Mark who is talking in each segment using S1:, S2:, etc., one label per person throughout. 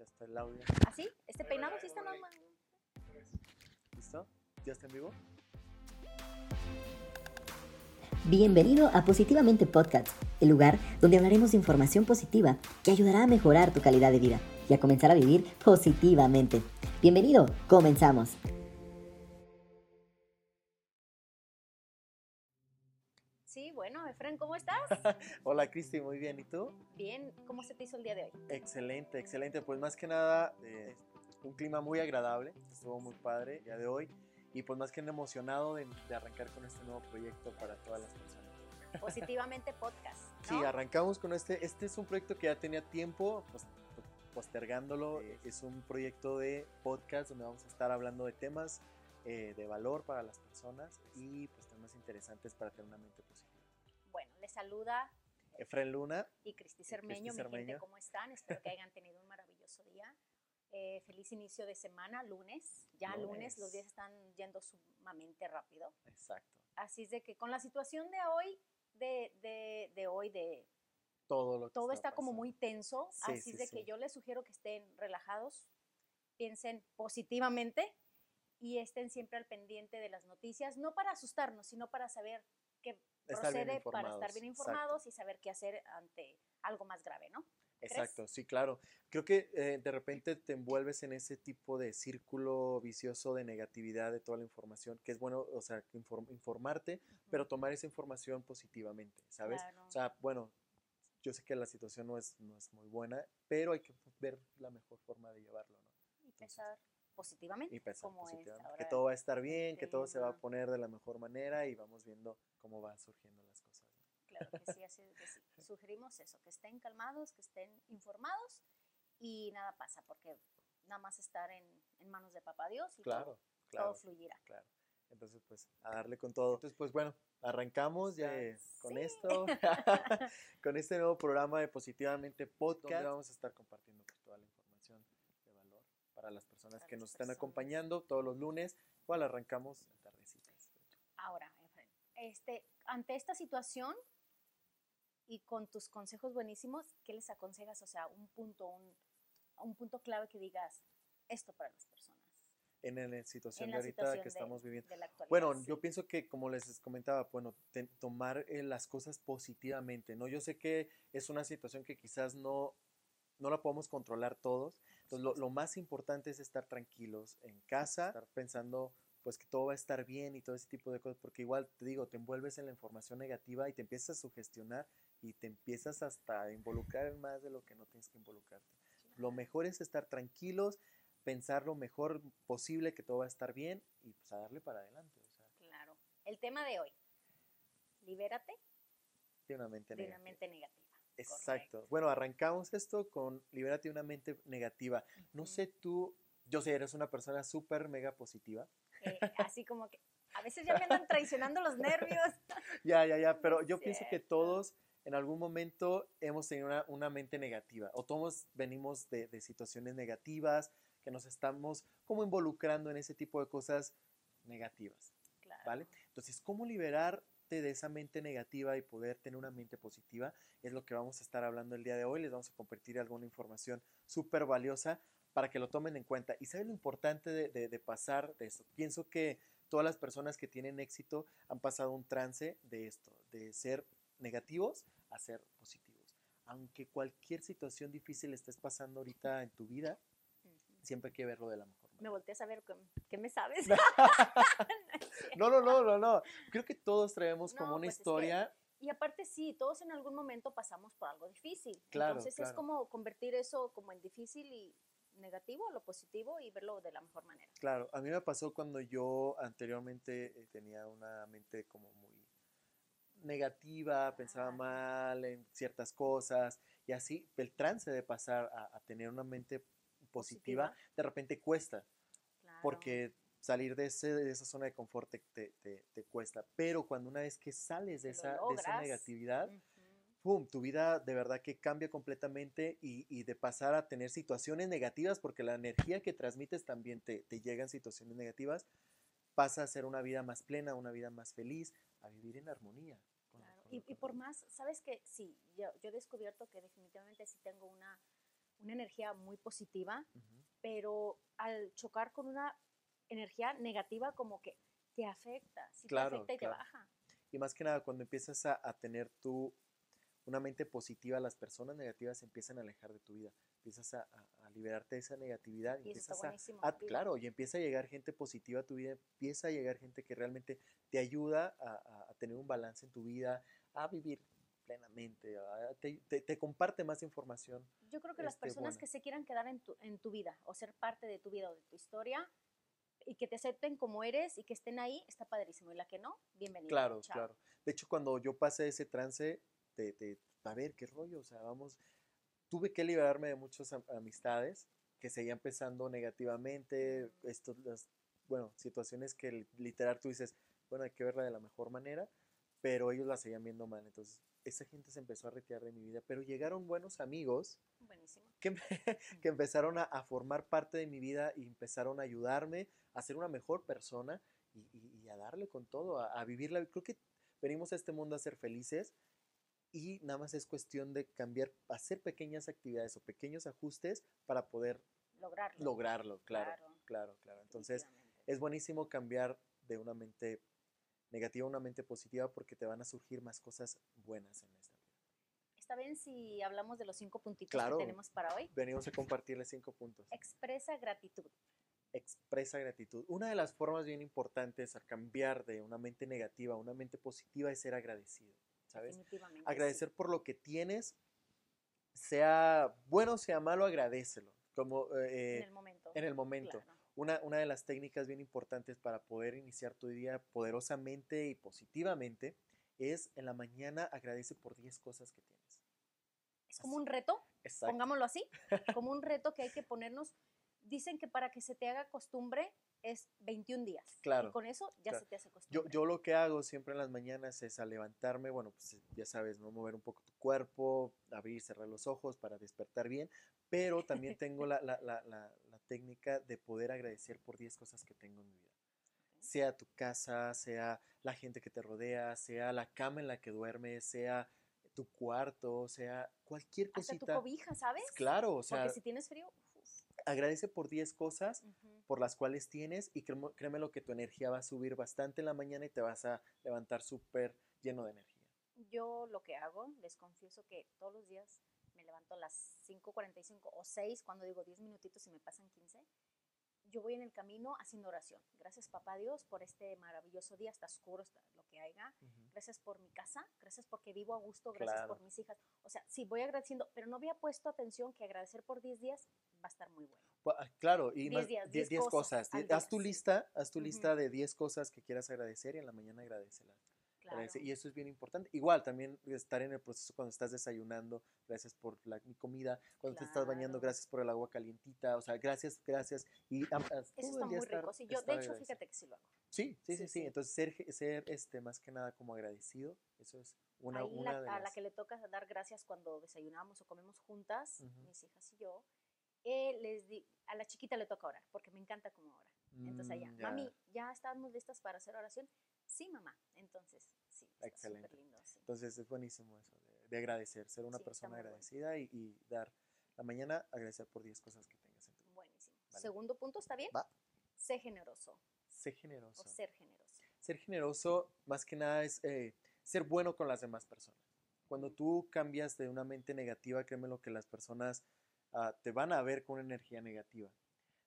S1: Ya está el audio.
S2: ¿Así? ¿Este peinado sí está normal?
S1: ¿Listo? ¿Ya está en vivo?
S3: Bienvenido a Positivamente Podcast, el lugar donde hablaremos de información positiva que ayudará a mejorar tu calidad de vida y a comenzar a vivir positivamente. Bienvenido, comenzamos.
S2: Efren, ¿cómo estás?
S1: Hola Cristi, muy bien. ¿Y tú?
S2: Bien, ¿cómo se te hizo el día de hoy?
S1: Excelente, excelente. Pues más que nada, eh, un clima muy agradable. Estuvo muy padre el día de hoy. Y pues más que nada emocionado de, de arrancar con este nuevo proyecto para todas las personas.
S2: Positivamente Podcast.
S1: Sí, arrancamos con este. Este es un proyecto que ya tenía tiempo pues, postergándolo. Es un proyecto de podcast donde vamos a estar hablando de temas eh, de valor para las personas y pues temas interesantes para tener una mente positiva.
S2: Les saluda
S1: Efren Luna,
S2: y Cristi Cermeño. Mi
S1: Cermeño.
S2: gente, ¿cómo están? Espero que hayan tenido un maravilloso día. Eh, feliz inicio de semana, lunes. Ya lunes.
S1: Lunes.
S2: los días están yendo sumamente rápido.
S1: exacto.
S2: Así es de que con la situación de hoy, de, de, de hoy, de
S1: Todo lo que
S2: todo está como muy tenso,
S1: Sí,
S2: así
S1: sí,
S2: es de
S1: sí.
S2: que yo les sugiero que estén relajados, piensen positivamente y estén siempre al pendiente de las noticias, no para asustarnos, sino para saber qué
S1: Estar
S2: procede, para estar
S1: informados,
S2: bien
S1: exacto.
S2: informados y saber qué hacer ante algo más grave, ¿no? ¿Crees?
S1: Exacto, sí, claro. Creo que eh, de repente te envuelves en ese tipo de círculo vicioso de negatividad de toda la información, que es bueno, o sea, inform- informarte, pero tomar esa información positivamente, ¿sabes?
S2: Claro.
S1: O sea, bueno, yo sé que la situación no es, no es muy buena, pero hay que ver la mejor forma de llevarlo, ¿no?
S2: y pensar positivamente,
S1: Y pensar
S2: como es
S1: positivamente, que todo va a estar bien, que todo se va a poner de la mejor manera y vamos viendo cómo van surgiendo las cosas. ¿no?
S2: Claro que sí, así es que sí. Sugerimos eso, que estén calmados, que estén informados y nada pasa, porque nada más estar en, en manos de papá Dios y
S1: Claro,
S2: todo,
S1: claro.
S2: todo.
S1: Claro. Entonces, pues, a darle con todo. Entonces, pues, bueno, arrancamos ya eh, con esto, con este nuevo programa de Positivamente Podcast, donde vamos a estar compartiendo pues, toda la información de valor para las personas
S2: Para
S1: que
S2: las
S1: nos están
S2: personas.
S1: acompañando todos los lunes. Igual arrancamos a tardecitas.
S2: Ahora, este, ante esta situación y con tus consejos buenísimos, ¿qué les aconsejas? O sea, un punto, un, un punto clave que digas esto para las personas.
S1: En la situación
S2: En
S1: de
S2: la
S1: ahorita
S2: situación
S1: que
S2: de-
S1: estamos viviendo.
S2: de.
S1: Bueno,
S2: sí.
S1: yo pienso que como les comentaba, bueno, te- tomar eh, las cosas positivamente, ¿no? Yo sé que es una situación que quizás no, no la podemos controlar todos, entonces lo, lo más importante es estar tranquilos en casa, estar pensando pues que todo va a estar bien y todo ese tipo de cosas, porque igual te digo, te envuelves en la información negativa y te empiezas a sugestionar y te empiezas hasta a involucrar en más de lo que no tienes que involucrarte. Lo mejor es estar tranquilos, pensar lo mejor posible, que todo va a estar bien y pues a darle para adelante. O sea,
S2: Claro. El tema de hoy, libérate
S1: de una mente
S2: de una
S1: negativa.
S2: mente negativa.
S1: Exacto. Bueno, arrancamos esto con libérate de una mente negativa. No
S2: Ujú.
S1: sé tú, yo sé, eres una persona súper mega positiva.
S2: Eh, así como que a veces ya me andan traicionando los nervios.
S1: Ya, ya, ya, pero yo pienso que
S2: cierto.
S1: todos en algún momento hemos tenido una, una mente negativa o todos venimos de, de situaciones negativas que nos estamos como involucrando en ese tipo de cosas negativas.
S2: Claro.
S1: ¿vale? Entonces, ¿cómo de esa mente negativa y poder tener una mente positiva? Es lo que vamos a estar hablando el día de hoy. Les vamos a compartir alguna información súper valiosa para que lo tomen en cuenta. ¿Y saben lo importante de, de- de pasar de eso? Pienso que todas las personas que tienen éxito han pasado un trance de esto, de ser negativos a ser positivos. Aunque cualquier situación difícil estés pasando ahorita en tu vida, siempre hay que verlo de la mejor manera.
S2: Me volteas a ver qué, me sabes.
S1: No, no, no, no, no. Creo que todos traemos
S2: No,
S1: como una
S2: pues es que-
S1: historia.
S2: Y aparte sí, todos en algún momento pasamos por algo difícil.
S1: Claro,
S2: Entonces es como convertir eso como en difícil y negativo lo positivo y verlo de la mejor manera.
S1: Claro, a mí me pasó cuando yo anteriormente eh, tenía una mente como muy negativa, pensaba mal en ciertas cosas y así el trance de pasar a, a tener una mente positiva,
S2: Positiva.
S1: de repente cuesta. Porque salir de, ese, de esa zona de confort te, te- te- te cuesta, pero cuando una vez que sales de
S2: Que
S1: esa, de esa
S2: logras.
S1: negatividad,
S2: Ujú.
S1: ¡pum! Tu vida de verdad que cambia completamente y, y de pasar a tener situaciones negativas, porque la energía que transmites también te, te llega en situaciones negativas, pasa a ser una vida más plena, una vida más feliz, a vivir en armonía. con-
S2: Claro.
S1: con-
S2: Y, por más, ¿sabes qué? Sí, yo, yo he descubierto que definitivamente sí tengo una, una energía muy positiva, pero al chocar con una energía negativa como que te afecta, sí
S1: Claro,
S2: te afecta y
S1: claro.
S2: te baja.
S1: Y más que nada, cuando empiezas a, a tener tú una mente positiva, las personas negativas se empiezan a alejar de tu vida. Empiezas a, a- a liberarte de esa negatividad.
S2: Y eso está
S1: empiezas a, claro, y empieza a llegar gente positiva a tu vida, empieza a llegar gente que realmente te ayuda a tener un balance en tu vida, a vivir plenamente, a- te, te- te comparte más información.
S2: Yo creo que las
S1: este,
S2: personas
S1: bueno.
S2: que se quieran quedar en tu, en tu vida o ser parte de tu vida o de tu historia y que te acepten como eres y que estén ahí, está padrísimo. Y la que no, bienvenida.
S1: Claro,
S2: chao.
S1: claro. De hecho, cuando yo pasé ese trance, de, de, a ver, qué rollo, o sea, vamos, tuve que liberarme de muchas am- amistades que seguían pensando negativamente, estos, las, bueno, situaciones que li- literal tú dices, bueno, hay que verla de la mejor manera, pero ellos la seguían viendo mal. Entonces, esa gente se empezó a retirar de mi vida, pero llegaron buenos amigos que, me- que empezaron a, a formar parte de mi vida y empezaron a ayudarme a ser una mejor persona y, y- y a darle con todo, a, a vivir la Creo que venimos a este mundo a ser felices y nada más es cuestión de cambiar, hacer pequeñas actividades o pequeños ajustes para poder
S2: Lograrlo.
S1: lograrlo, claro,
S2: Claro.
S1: claro, claro. Entonces, es buenísimo cambiar de una mente negativa a una mente positiva porque te van a surgir más cosas buenas en esta vida.
S2: Está bien si hablamos de los cinco puntitos
S1: Claro.
S2: que tenemos para hoy.
S1: Venimos a compartirles cinco puntos.
S2: Expresa gratitud.
S1: expresa gratitud. Una de las formas bien importantes a cambiar de una mente negativa a una mente positiva es ser agradecido, ¿sabes?
S2: Definitivamente. sí.
S1: Agradecer por lo que tienes, sea bueno o sea malo, agradecelo. Como eh,
S2: en el momento.
S1: en el momento.
S2: Claro.
S1: Una, una de las técnicas bien importantes para poder iniciar tu día poderosamente y positivamente es en la mañana agradece por 10 cosas que tienes.
S2: Es como un reto,
S1: Exacto.
S2: pongámoslo así, como un reto que hay que ponernos. Dicen que para que se te haga costumbre es 21 días.
S1: Claro,
S2: Y con eso ya
S1: claro.
S2: se te hace
S1: Yo,
S2: costumbre.
S1: yo lo que hago siempre en las mañanas es al levantarme, bueno, pues ya sabes, ¿no? Mover un poco tu cuerpo, abrir, cerrar los ojos para despertar bien, pero también tengo la- la- la técnica de poder agradecer por 10 cosas que tengo en mi vida. Sea tu casa, sea la gente que te rodea, sea la cama en la que duermes, sea tu cuarto, sea cualquier
S2: Hasta tu
S1: cosita.
S2: cobija, ¿sabes?
S1: Claro, o sea,
S2: Porque si tienes frío, uf,
S1: agradece por 10 cosas por las cuales tienes y créeme, créeme lo que tu energía va a subir bastante en la mañana y te vas a levantar súper lleno de energía.
S2: yo lo que hago, les confieso que todos los días levanto a las 5.45 o 6, cuando digo 10 minutitos y me pasan 15. Yo voy en el camino haciendo oración. Gracias, papá Dios, por este maravilloso día. Está oscuro, está lo que haya. Gracias por mi casa, gracias porque vivo a gusto, gracias
S1: Claro.
S2: por mis hijas. O sea, sí, voy agradeciendo, pero no había puesto atención que agradecer por 10 días va a estar muy bueno.
S1: Pu- ah, Claro, y
S2: 10
S1: más,
S2: días,
S1: 10
S2: 10
S1: cosas.
S2: cosas
S1: Haz tu lista, haz tu lista de 10 cosas que quieras agradecer y en la mañana agradecelas.
S2: Claro.
S1: Y eso es bien importante. Igual, también estar en el proceso cuando estás desayunando, gracias por la, mi comida, cuando te estás bañando,
S2: Claro.
S1: gracias por el agua calientita, o sea, gracias, gracias. Y
S2: Eso está muy
S1: estar-
S2: rico. Sí, yo, de hecho, fíjate que sí lo hago.
S1: Sí, sí, sí,
S2: Sí,
S1: sí. Entonces, ser, ser este, más que nada como agradecido, eso es una,
S2: Ahí
S1: una
S2: la-
S1: de
S2: a la
S1: las...
S2: que le toca dar gracias cuando desayunamos o comemos juntas,
S1: Ujú.
S2: mis hijas y yo, eh, les di, a la chiquita le toca orar, porque me encanta. Entonces ella,
S1: Mm, ya.
S2: mami, ¿ya estamos listas para hacer oración? Sí, mamá. Entonces, sí,
S1: Excelente.
S2: lindo. Sí.
S1: Entonces es buenísimo eso, de, de agradecer, ser una
S2: Sí,
S1: persona
S2: bueno.
S1: agradecida y, y dar la mañana agradecer por 10 cosas que tengas en tu vida.
S2: Buenísimo.
S1: Vale.
S2: Segundo punto, ¿está bien?
S1: Va.
S2: Sé generoso
S1: Sé generoso.
S2: o ser generoso.
S1: Ser generoso, más que nada, es eh, ser bueno con las demás personas. Cuando tú cambias de una mente negativa, créeme lo que las personas ah, te van a ver con una energía negativa.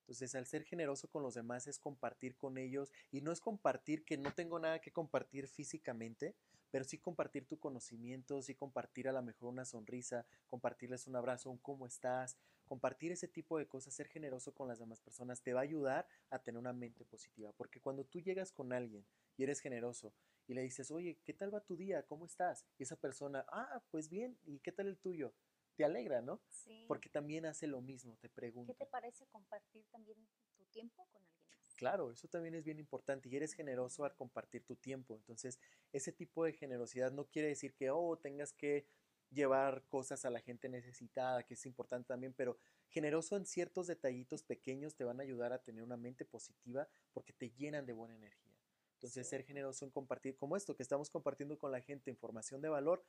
S1: Entonces, al ser generoso con los demás es compartir con ellos y no es compartir que no tengo nada que compartir físicamente, pero sí compartir tu conocimiento, sí compartir a lo mejor una sonrisa, compartirles un abrazo, un cómo estás, compartir ese tipo de cosas, ser generoso con las demás personas te va a ayudar a tener una mente positiva, porque cuando tú llegas con alguien y eres generoso y le dices, oye, ¿qué tal va tu día? ¿Cómo estás? Y esa persona, ah, pues bien, ¿y qué tal el tuyo? Te alegra, ¿no?
S2: Sí.
S1: Porque también hace lo mismo, te
S2: ¿Qué
S1: pregunta.
S2: te parece compartir también tu tiempo con alguien más?
S1: Claro, eso también es bien importante y eres generoso al compartir tu tiempo. Entonces, ese tipo de generosidad no quiere decir que, oh, tengas que llevar cosas a la gente necesitada, que es importante también, pero generoso en ciertos detallitos pequeños te van a ayudar a tener una mente positiva porque te llenan de buena energía. Entonces, ser generoso en compartir, como esto que estamos compartiendo con la gente, información de valor,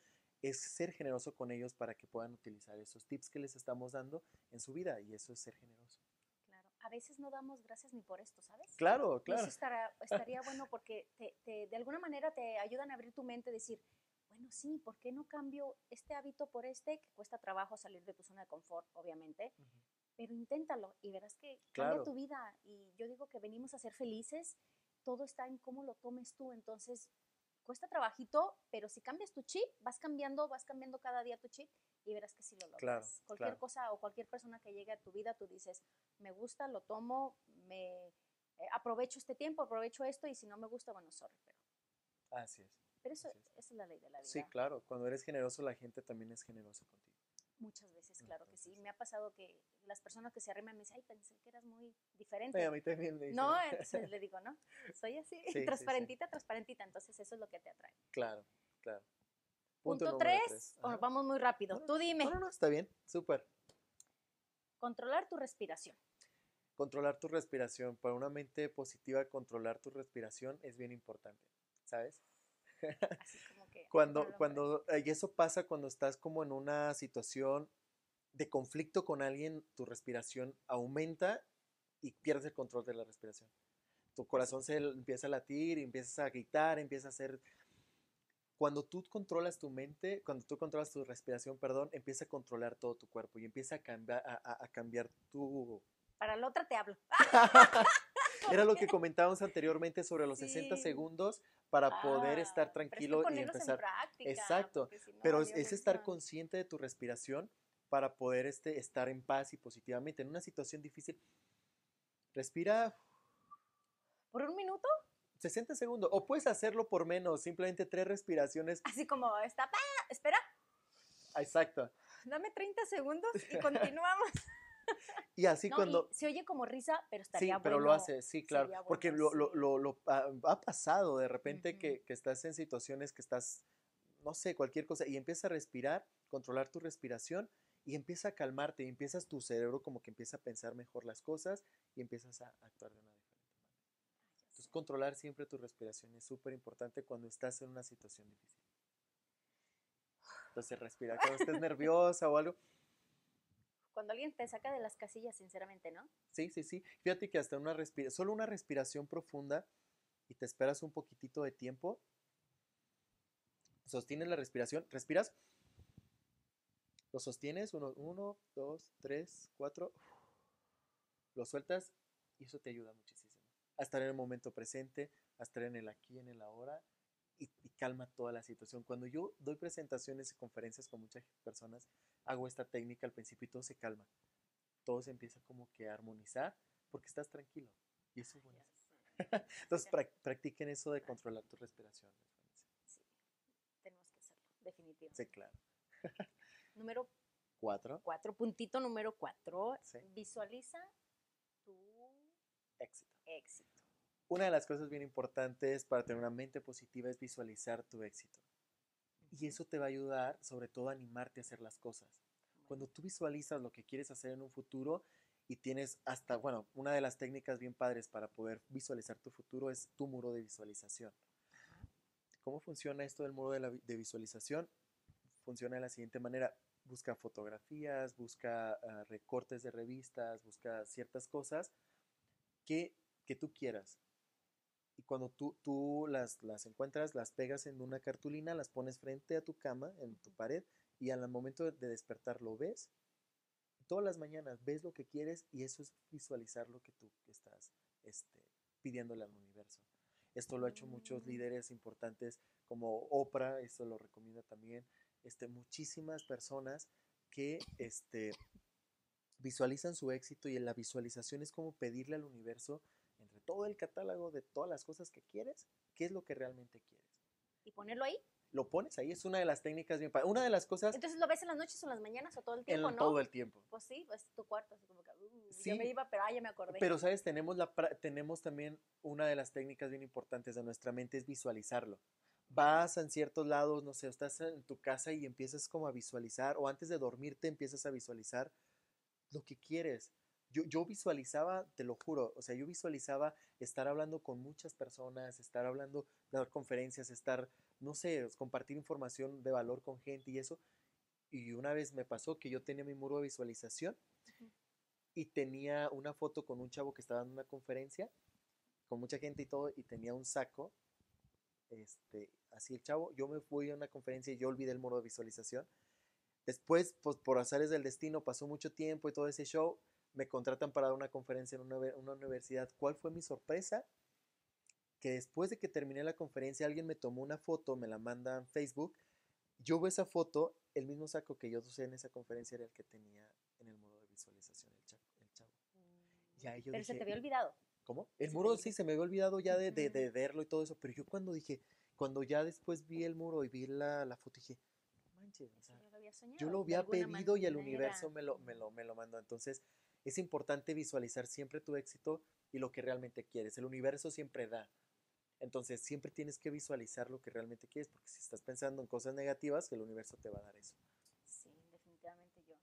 S1: es ser generoso con ellos para que puedan utilizar esos tips que les estamos dando en su vida y eso es ser generoso.
S2: Claro, a veces no damos gracias ni por esto, ¿sabes?
S1: Claro,
S2: Y
S1: claro.
S2: Eso estará- estaría bueno porque te, te- de alguna manera te ayudan a abrir tu mente, decir, bueno, sí, ¿por qué no cambio este hábito por este? Que cuesta trabajo salir de tu zona de confort, obviamente,
S1: Ujú.
S2: pero inténtalo y verás que
S1: Claro.
S2: cambia tu vida. Y yo digo que venimos a ser felices, todo está en cómo lo tomes tú, entonces cuesta trabajito, pero si cambias tu chip, vas cambiando, vas cambiando cada día tu chip y verás que sí lo logras.
S1: Claro,
S2: cualquier
S1: claro.
S2: cosa o cualquier persona que llegue a tu vida, tú dices, me gusta, lo tomo, me eh, aprovecho este tiempo, aprovecho esto y si no me gusta, bueno, sorry, pero,
S1: Así es.
S2: pero eso,
S1: es.
S2: esa es la ley de la vida.
S1: Sí, claro. Cuando eres generoso, la gente también es generosa contigo.
S2: Muchas veces, claro que sí. Me ha pasado que las personas que se arriman me dicen, ay, pensé que eras muy diferente.
S1: A mí también me dicen,
S2: No, entonces le digo, no, soy así,
S1: Sí, sí,
S2: transparentita, transparentita, entonces eso es lo que te atrae.
S1: Claro, claro.
S2: Punto 3,
S1: tres.
S2: o vamos muy rápido,
S1: no,
S2: tú dime,
S1: No, no, no, está bien, súper.
S2: controlar tu respiración.
S1: Controlar tu respiración. Para una mente positiva, controlar tu respiración es bien importante, ¿sabes?
S2: Así como que...
S1: Cuando, cuando, eh, y eso pasa cuando estás como en una situación de conflicto con alguien, tu respiración aumenta y pierdes el control de la respiración. Tu corazón se empieza a latir, empiezas a gritar, empieza a hacer... Cuando tú controlas tu mente, cuando tú controlas tu respiración, perdón, empieza a controlar todo tu cuerpo y empieza a cambiar, a, a- a cambiar tu...
S2: Para la otra te hablo.
S1: Era lo que comentábamos anteriormente sobre los 60
S2: Sí.
S1: segundos para poder
S2: Ah,
S1: estar
S2: pero es que
S1: tranquilo y
S2: ponerlos en
S1: empezar.
S2: práctica,
S1: Exacto,
S2: si no,
S1: Pero
S2: Dios
S1: es estar consciente de tu respiración para poder este, estar en paz y positivamente. En una situación difícil, respira
S2: ¿Por un minuto?
S1: 60 segundos o puedes hacerlo por menos, simplemente tres respiraciones.
S2: Así como está, espera,
S1: Ah, Exacto.
S2: dame 30 segundos y continuamos.
S1: Y así
S2: No,
S1: cuando...
S2: y se oye como risa, pero
S1: Sí,
S2: estaría
S1: pero lo
S2: bueno.
S1: hace, sí, claro.
S2: sería
S1: Porque
S2: bueno,
S1: lo, lo,
S2: sí.
S1: lo, lo ha, ha pasado de repente
S2: Ujú.
S1: que, que estás en situaciones que estás, no sé, cualquier cosa, y empiezas a respirar, controlar tu respiración y empieza a calmarte y empiezas tu cerebro como que empieza a pensar mejor las cosas y empiezas a actuar de una diferente manera. Entonces, controlar siempre tu respiración es súper importante cuando estás en una situación difícil. Entonces, respirar cuando estés nerviosa o algo.
S2: Cuando alguien te saca de las casillas, sinceramente, ¿no?
S1: Sí, sí, sí. Fíjate que hasta una respira solo una respiración profunda y te esperas un poquitito de tiempo. Sostienes la respiración, respiras, lo sostienes, uno, uno, dos, tres, cuatro, lo sueltas y eso te ayuda muchísimo. A estar en el momento presente, a estar en el aquí, en el ahora y, y calma toda la situación. Cuando yo doy presentaciones y conferencias con muchas personas, hago esta técnica al principio y todo se calma todo se empieza como que a armonizar porque estás tranquilo. Y eso es bueno. Entonces, prac- practiquen eso de controlar tu respiración.
S2: Sí, tenemos que hacerlo, definitivamente.
S1: Sí, claro.
S2: Número
S1: Cuatro,
S2: cuatro, puntito número cuatro.
S1: Sí.
S2: Visualiza tu
S1: éxito.
S2: éxito.
S1: Una de las cosas bien importantes para tener una mente positiva es visualizar tu éxito. Y eso te va a ayudar, sobre todo, a animarte a hacer las cosas. Cuando tú visualizas lo que quieres hacer en un futuro y tienes hasta, bueno, una de las técnicas bien padres para poder visualizar tu futuro es tu muro de visualización. ¿Cómo funciona esto del muro de, la de visualización? Funciona de la siguiente manera. Busca fotografías, busca ah, recortes de revistas, busca ciertas cosas que, que tú quieras. Y cuando tú, tú las, las encuentras, las pegas en una cartulina, las pones frente a tu cama, en tu pared, y al momento de despertar lo ves. Todas las mañanas ves lo que quieres y eso es visualizar lo que tú estás este, pidiéndole al universo. Esto lo ha hecho muchos
S2: Mm.
S1: líderes importantes como Oprah, esto lo recomienda también, este, muchísimas personas que este, visualizan su éxito y en la visualización es como pedirle al universo, todo el catálogo de todas las cosas que quieres, qué es lo que realmente quieres.
S2: Y ponerlo ahí.
S1: Lo pones ahí, es una de las técnicas bien Una de las cosas
S2: Entonces lo ves en las noches o en las mañanas o todo el
S1: en
S2: tiempo, ¿no?
S1: todo el tiempo.
S2: Pues sí, pues tu cuarto, así como que, uh,
S1: Sí.
S2: yo me iba, pero ah, ya me acordé.
S1: Pero, ¿sabes? Tenemos, la, tenemos también una de las técnicas bien importantes de nuestra mente es visualizarlo. Vas en ciertos lados, no sé, estás en tu casa y empiezas como a visualizar, o antes de dormirte empiezas a visualizar lo que quieres. Yo, yo visualizaba, te lo juro, o sea, yo visualizaba estar hablando con muchas personas, estar hablando, dar conferencias, estar no sé, compartir información de valor con gente y eso. Y una vez me pasó que yo tenía mi muro de visualización y tenía una foto con un chavo que estaba dando una conferencia con mucha gente y todo y tenía un saco este así el chavo. Yo me fui a una conferencia y yo olvidé el muro de visualización. Después pues por azares del destino pasó mucho tiempo y todo ese show me contratan para dar una conferencia en una, una universidad ¿cuál fue mi sorpresa? que después de que terminé la conferencia alguien me tomó una foto me la manda en Facebook yo veo esa foto el mismo saco que yo usé en esa conferencia era el que tenía en el muro de visualización el chavo, el chavo. Y ahí yo
S2: Pero se te había olvidado.
S1: ¿Cómo? El muro sí se me había olvidado ya de, de- verlo y todo eso, pero yo cuando dije, cuando ya después vi el muro y vi la, la foto, dije, "No manches, o
S2: Eso
S1: sea,
S2: ya lo había soñado.
S1: yo lo había pedido y el
S2: manera.
S1: universo me lo, me, lo, me lo mandó. Entonces, es importante visualizar siempre tu éxito y lo que realmente quieres. El universo siempre da. Entonces, siempre tienes que visualizar lo que realmente quieres, porque si estás pensando en cosas negativas, el universo te va a dar eso.
S2: Sí, definitivamente yo.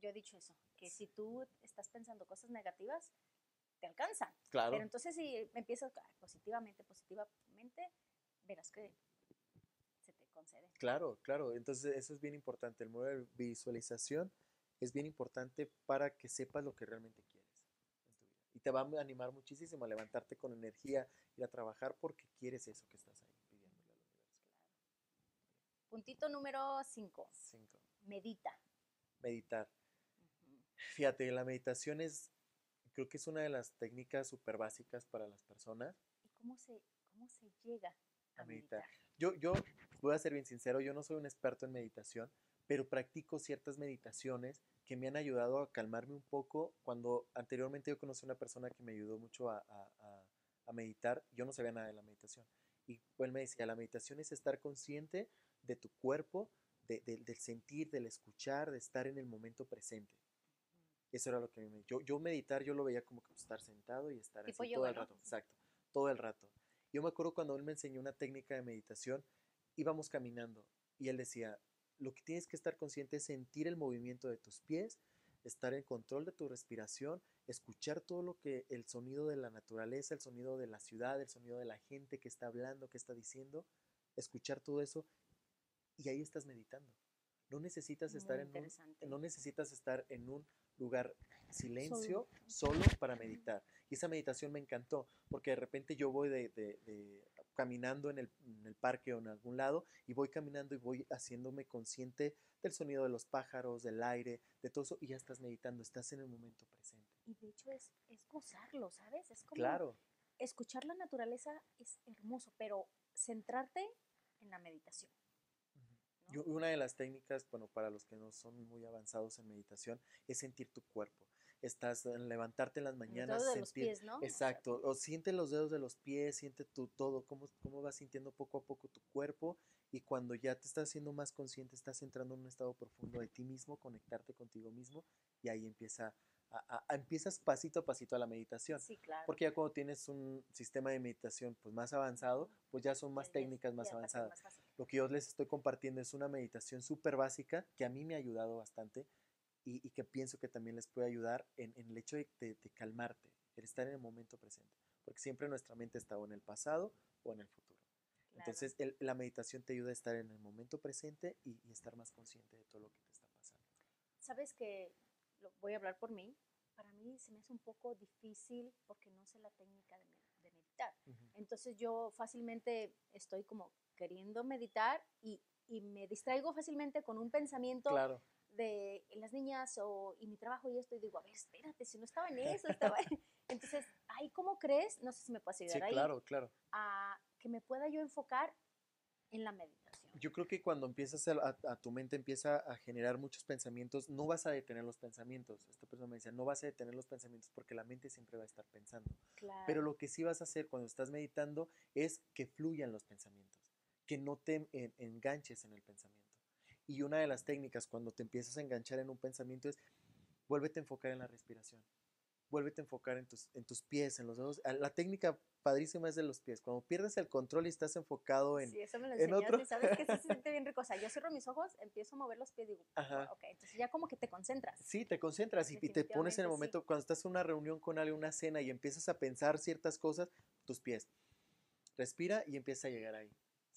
S2: Yo he dicho eso, que si tú estás pensando cosas negativas, te alcanzan.
S1: Claro.
S2: Pero entonces si empiezas positivamente, positivamente, verás que se te concede.
S1: Claro, claro. Entonces eso es bien importante. El modo de visualización es bien importante para que sepas lo que realmente quieres en tu vida. Y te va a animar muchísimo a levantarte con energía, ir a trabajar porque quieres eso que estás ahí pidiéndole al universo.
S2: Puntito número 5,
S1: Cinco.
S2: medita.
S1: Meditar. Fíjate, la meditación es, creo que es una de las técnicas súper básicas para las personas.
S2: ¿Y cómo se, cómo se llega a,
S1: A meditar.
S2: meditar?
S1: Yo, yo voy a ser bien sincero, yo no soy un experto en meditación, pero practico ciertas meditaciones que me han ayudado a calmarme un poco. Cuando anteriormente yo conocí a una persona que me ayudó mucho a, a- a- a meditar, yo no sabía nada de la meditación. Y él me decía, la meditación es estar consciente de tu cuerpo, de- de- del sentir, del escuchar, de estar en el momento presente. Eso era lo que me... Yo, yo meditar, yo lo veía como que estar sentado y estar así todo el rato. Exacto, todo el rato. Yo me acuerdo cuando él me enseñó una técnica de meditación, íbamos caminando y él decía, lo que tienes que estar consciente es sentir el movimiento de tus pies, estar en control de tu respiración, escuchar todo lo que el sonido de la naturaleza, el sonido de la ciudad, el sonido de la gente que está hablando, que está diciendo, escuchar todo eso y ahí estás meditando. No necesitas estar en un, no necesitas estar en un lugar silencio,
S2: Solo.
S1: solo para meditar. Y esa meditación me encantó, porque de repente yo voy de, de- de- caminando en el, en el parque o en algún lado y voy caminando y voy haciéndome consciente del sonido de los pájaros, del aire, de todo eso, y ya estás meditando, estás en el momento presente.
S2: Y de hecho es, es gozarlo, ¿sabes? Es como
S1: Claro,
S2: escuchar la naturaleza es hermoso, pero centrarte en la meditación. ¿no?
S1: Yo- una de las técnicas, bueno, para los que no son muy avanzados en meditación, es sentir tu cuerpo. Estás en levantarte en las
S2: Los
S1: mañanas,
S2: de los
S1: sentir,
S2: pies, ¿no?
S1: Exacto, o siente los dedos de los pies, siente tu todo, cómo, cómo vas sintiendo poco a poco tu cuerpo y cuando ya te estás haciendo más consciente, estás entrando en un estado profundo de ti mismo, conectarte contigo mismo y ahí empieza a, empiezas pasito a pasito a la meditación.
S2: Sí, claro.
S1: Porque ya cuando tienes un sistema de meditación pues más avanzado, pues ya son más técnicas más avanzadas.
S2: más.
S1: Lo que yo les estoy compartiendo es una meditación súper básica que a mí me ha ayudado bastante y, y que pienso que también les puede ayudar en, en el hecho de, de- de calmarte, el estar en el momento presente. Porque siempre nuestra mente está o en el pasado o en el futuro.
S2: Claro.
S1: Entonces el- la meditación te ayuda a estar en el momento presente y, y estar más consciente de todo lo que te está pasando.
S2: Sabes que lo, voy a hablar por mí. Para mí se me hace un poco difícil porque no sé la técnica de, de meditar. Entonces yo fácilmente estoy como queriendo meditar y, y me distraigo fácilmente con un pensamiento
S1: Claro,
S2: de las niñas o, y mi trabajo y esto y digo, a ver, espérate, si no estaba en eso, estaba en-". Entonces, ahí, ¿cómo crees? No sé si me puedes ayudar
S1: sí,
S2: ahí
S1: claro, claro.
S2: a que me pueda yo enfocar en la meditación.
S1: Yo creo que cuando empiezas a, a- tu mente empieza a generar muchos pensamientos, no vas a detener los pensamientos. Esta persona me decía, no vas a detener los pensamientos porque la mente siempre va a estar pensando.
S2: Claro.
S1: Pero lo que sí vas a hacer cuando estás meditando es que fluyan los pensamientos, que no te en- enganches en el pensamiento. Y una de las técnicas cuando te empiezas a enganchar en un pensamiento es vuélvete a enfocar en la respiración. Vuélvete a enfocar en tus, en tus pies, en los dedos. Ah, La técnica padrísima es de los pies. Cuando pierdes el control y estás enfocado en...
S2: Sí, eso me lo
S1: en otro-
S2: ¿sabes que Se siente bien rico. O sea, yo cierro mis ojos, empiezo a mover los pies y digo,
S1: Ajá.
S2: "Wow, ok, entonces ya como que te concentras.
S1: Sí, te concentras y, y te pones en el
S2: Definitivamente sí.
S1: momento, cuando estás en una reunión con alguien, una cena y empiezas a pensar ciertas cosas, tus pies. Respira y empieza a llegar ahí.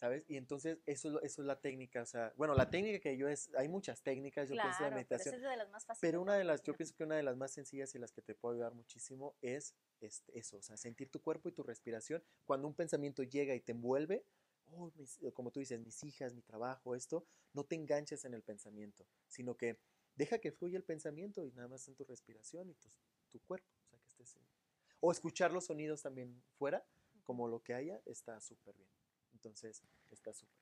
S1: ¿Sabes? Y entonces eso, eso es la técnica, o sea, bueno, la técnica que yo es, hay muchas técnicas, yo pienso de
S2: pero
S1: meditación,
S2: es de las más fáciles.
S1: pero una de las, yo pienso que una de las más sencillas y las que te puede ayudar muchísimo es este, eso, o sea, sentir tu cuerpo y tu respiración. Cuando un pensamiento llega y te envuelve, oh, mis- como tú dices, mis hijas, mi trabajo, esto, no te enganches en el pensamiento, sino que deja que fluya el pensamiento y nada más en tu respiración y tu, tu cuerpo, o sea, que estés en- O escuchar los sonidos también fuera, como lo que haya, está súper bien. Entonces, está súper.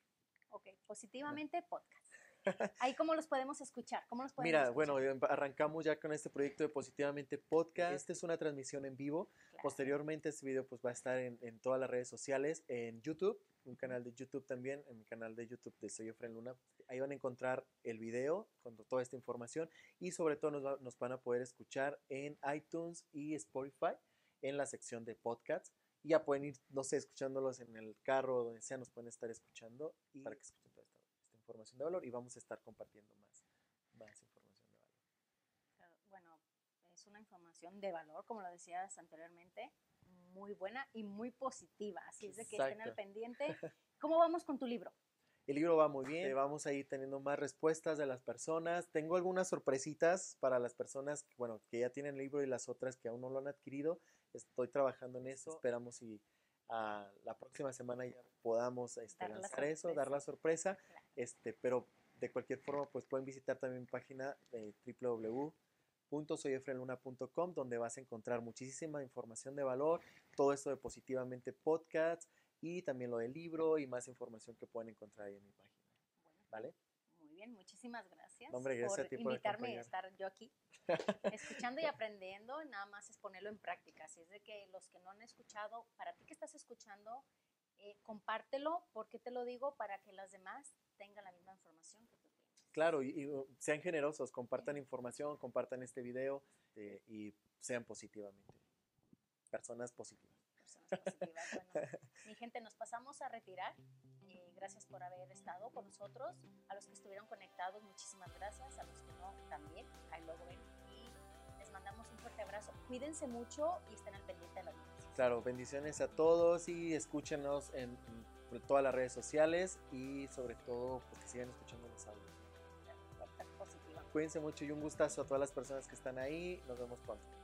S2: Ok, positivamente podcast. Ahí cómo los podemos escuchar, cómo los podemos
S1: Mira,
S2: escuchar?
S1: bueno, em- arrancamos ya con este proyecto de Positivamente Podcast. Esta es una transmisión en vivo.
S2: Claro.
S1: Posteriormente este video pues va a estar en, en todas las redes sociales, en YouTube, un canal de YouTube también, en mi canal de YouTube de Soy Efraín Luna. Ahí van a encontrar el video con toda esta información y sobre todo nos, va- nos van a poder escuchar en iTunes y Spotify en la sección de podcasts. Y ya pueden ir, no sé, escuchándolos en el carro o donde sea, nos pueden estar escuchando y para que escuchen toda esta, esta información de valor y vamos a estar compartiendo más, más información de valor.
S2: Claro, Bueno, es una información de valor, como lo decías anteriormente, muy buena y muy positiva. Así es de que estén al pendiente. ¿Cómo vamos con tu libro?
S1: El libro va muy bien, eh, vamos a ir teniendo más respuestas de las personas. Tengo algunas sorpresitas para las personas bueno, que ya tienen el libro y las otras que aún no lo han adquirido. Estoy trabajando en eso. Esperamos y ah, la próxima semana ya podamos este,
S2: Dar la
S1: lanzar eso, dar la sorpresa.
S2: Claro.
S1: Este, pero de cualquier forma, pues pueden visitar también mi página eh, www.soyefrenluna.com donde vas a encontrar muchísima información de valor, todo esto de positivamente podcast y también lo del libro y más información que pueden encontrar ahí en mi página.
S2: Bueno,
S1: ¿Vale?
S2: Muy bien, muchísimas gracias,
S1: No, hombre, gracias
S2: por
S1: a
S2: invitarme a estar yo aquí, escuchando y aprendiendo, nada más es ponerlo en práctica. Así es de que los que no han escuchado, para ti que estás escuchando, eh, compártelo, ¿por qué te lo digo? Para que las demás tengan la misma información que tú tienes.
S1: Claro, y, y, uh, sean generosos, compartan información, compartan este video eh, y sean positivamente. Personas positivas.
S2: personas positivas. Bueno, mi gente, nos pasamos a retirar. Gracias por haber estado con nosotros. A los que estuvieron conectados, muchísimas gracias. A los que no, también. Ahí luego ven. Y les mandamos un fuerte abrazo. Cuídense mucho y estén al pendiente de las noticias.
S1: Claro, bendiciones a todos y escúchenos en, en todas las redes sociales y sobre todo pues, que sigan escuchando los audios. Cuídense mucho y un gustazo a todas las personas que están ahí. Nos vemos pronto.